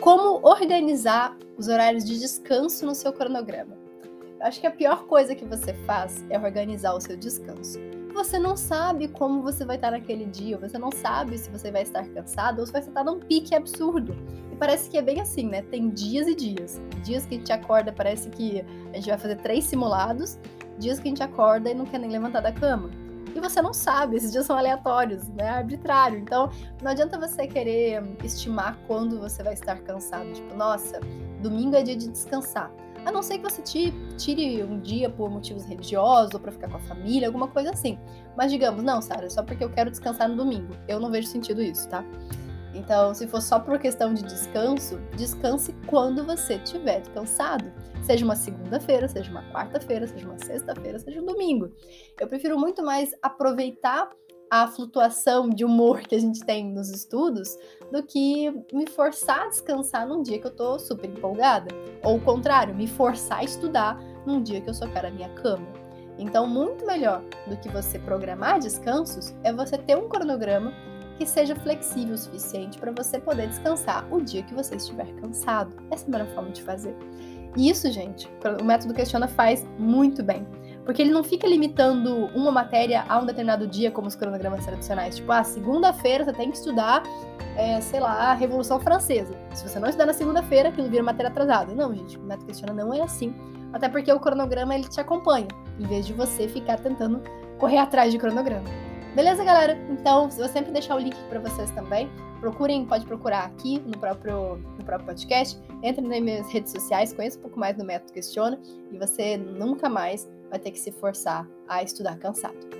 Como organizar os horários de descanso no seu cronograma? Eu acho que a pior coisa que você faz é organizar o seu descanso. Você não sabe como você vai estar naquele dia, você não sabe se você vai estar cansado ou se vai estar num pique absurdo. E parece que é bem assim, né? Tem dias e dias. Dias que a gente acorda, parece que a gente vai fazer três simulados, dias que a gente acorda e não quer nem levantar da cama e você não sabe, esses dias são aleatórios, né? Arbitrário. Então, não adianta você querer estimar quando você vai estar cansado. Tipo, nossa, domingo é dia de descansar. A não ser que você tire um dia por motivos religiosos ou para ficar com a família, alguma coisa assim. Mas digamos, não, Sara, só porque eu quero descansar no domingo. Eu não vejo sentido isso, tá? Então, se for só por questão de descanso, descanse quando você estiver cansado. Seja uma segunda-feira, seja uma quarta-feira, seja uma sexta-feira, seja um domingo. Eu prefiro muito mais aproveitar a flutuação de humor que a gente tem nos estudos do que me forçar a descansar num dia que eu tô super empolgada. Ou o contrário, me forçar a estudar num dia que eu só quero a minha cama. Então, muito melhor do que você programar descansos é você ter um cronograma que seja flexível o suficiente para você poder descansar o dia que você estiver cansado. Essa é a melhor forma de fazer. E isso, gente, o método Questiona faz muito bem. Porque ele não fica limitando uma matéria a um determinado dia, como os cronogramas tradicionais. Tipo, ah, segunda-feira você tem que estudar, é, sei lá, a Revolução Francesa. Se você não estudar na segunda-feira, aquilo vira matéria atrasada. Não, gente, o método Questiona não é assim. Até porque o cronograma ele te acompanha, em vez de você ficar tentando correr atrás de cronograma. Beleza, galera? Então, eu sempre deixar o link para vocês também. Procurem, pode procurar aqui no próprio, no próprio podcast. Entre nas minhas redes sociais, conheça um pouco mais do Método Questiona e você nunca mais vai ter que se forçar a estudar cansado.